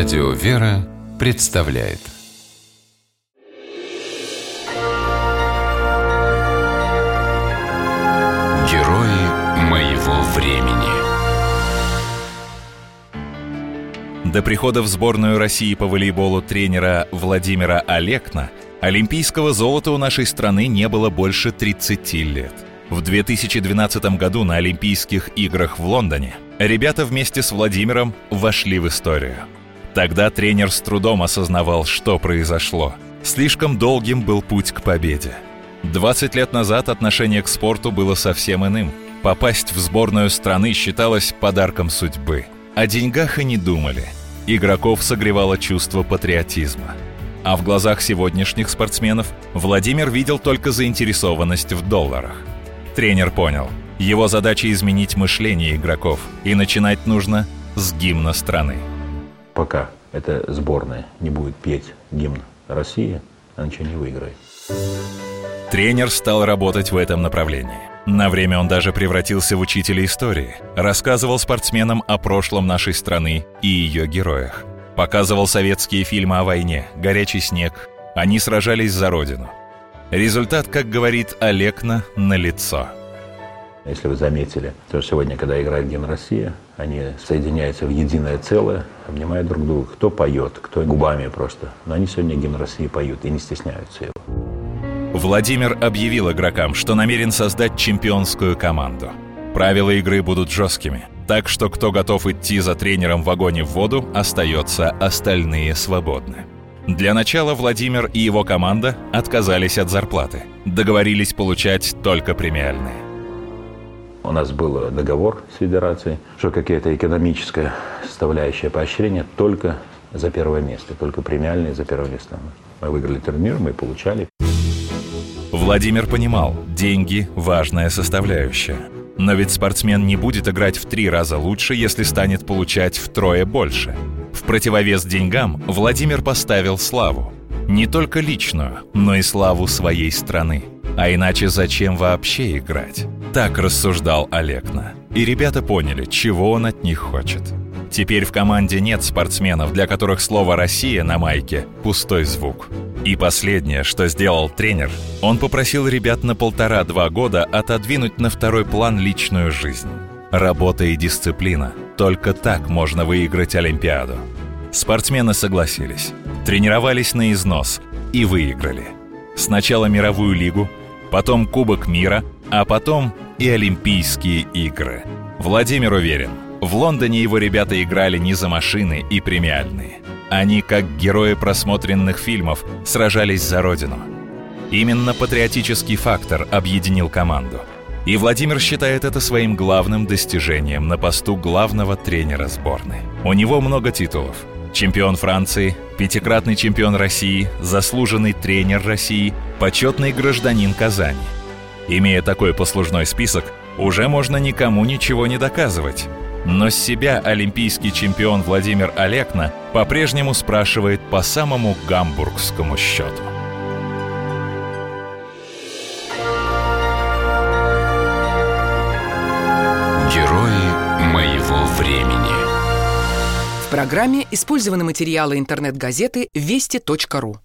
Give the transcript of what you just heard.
Радио «Вера» представляет Герои моего времени До прихода в сборную России по волейболу тренера Владимира Олекна олимпийского золота у нашей страны не было больше 30 лет. В 2012 году на Олимпийских играх в Лондоне ребята вместе с Владимиром вошли в историю. Тогда тренер с трудом осознавал, что произошло. Слишком долгим был путь к победе. 20 лет назад отношение к спорту было совсем иным. Попасть в сборную страны считалось подарком судьбы. О деньгах и не думали. Игроков согревало чувство патриотизма. А в глазах сегодняшних спортсменов Владимир видел только заинтересованность в долларах. Тренер понял, его задача изменить мышление игроков, и начинать нужно с гимна страны. Пока эта сборная не будет петь гимн России, она ничего не выиграет. Тренер стал работать в этом направлении. На время он даже превратился в учителя истории, рассказывал спортсменам о прошлом нашей страны и ее героях. Показывал советские фильмы о войне, горячий снег. Они сражались за родину. Результат, как говорит Олекна, на лицо. Если вы заметили, то сегодня, когда играет гимн России, они соединяются в единое целое, обнимают друг друга. Кто поет, кто губами просто. Но они сегодня гимн России поют и не стесняются его. Владимир объявил игрокам, что намерен создать чемпионскую команду. Правила игры будут жесткими, так что кто готов идти за тренером в и в воду, остается, остальные свободны. Для начала Владимир и его команда отказались от зарплаты. Договорились получать только премиальные. У нас был договор с федерацией, что какая-то экономическая составляющая поощрения только за первое место, только премиальные за первое место. Мы выиграли турнир, мы получали. Владимир понимал, деньги – важная составляющая. Но ведь спортсмен не будет играть в три раза лучше, если станет получать втрое больше. В противовес деньгам Владимир поставил славу. Не только личную, но и славу своей страны. А иначе зачем вообще играть? Так рассуждал Олекна. И ребята поняли, чего он от них хочет. Теперь в команде нет спортсменов, для которых слово «Россия» на майке – пустой звук. И последнее, что сделал тренер, он попросил ребят на полтора-два года отодвинуть на второй план личную жизнь. Работа и дисциплина. Только так можно выиграть Олимпиаду. Спортсмены согласились. Тренировались на износ и выиграли. Сначала мировую лигу, потом Кубок мира, а потом и Олимпийские игры. Владимир уверен – в Лондоне его ребята играли не за машины и премиальные. Они, как герои просмотренных фильмов, сражались за родину. Именно патриотический фактор объединил команду. И Владимир считает это своим главным достижением на посту главного тренера сборной. У него много титулов. Чемпион Франции, пятикратный чемпион России, заслуженный тренер России, почетный гражданин Казани. Имея такой послужной список, уже можно никому ничего не доказывать. Но с себя олимпийский чемпион Владимир Олекна по-прежнему спрашивает по самому гамбургскому счету. Герои моего времени В программе использованы материалы интернет-газеты «Вести.ру».